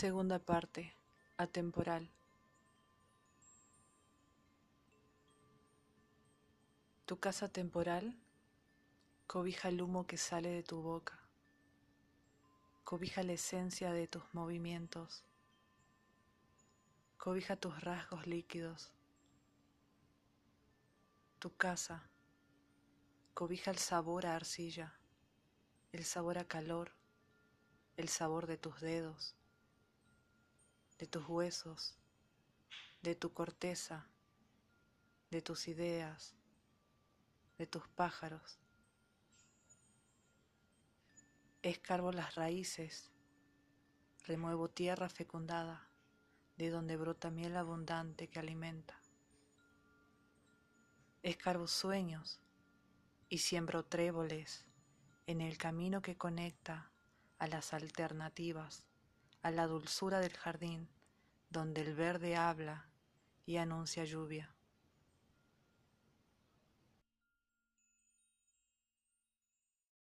Segunda parte, atemporal. Tu casa temporal cobija el humo que sale de tu boca, cobija la esencia de tus movimientos, cobija tus rasgos líquidos. Tu casa cobija el sabor a arcilla, el sabor a calor, el sabor de tus dedos de tus huesos, de tu corteza, de tus ideas, de tus pájaros. Escarbo las raíces, remuevo tierra fecundada, de donde brota miel abundante que alimenta. Escarbo sueños y siembro tréboles en el camino que conecta a las alternativas a la dulzura del jardín donde el verde habla y anuncia lluvia.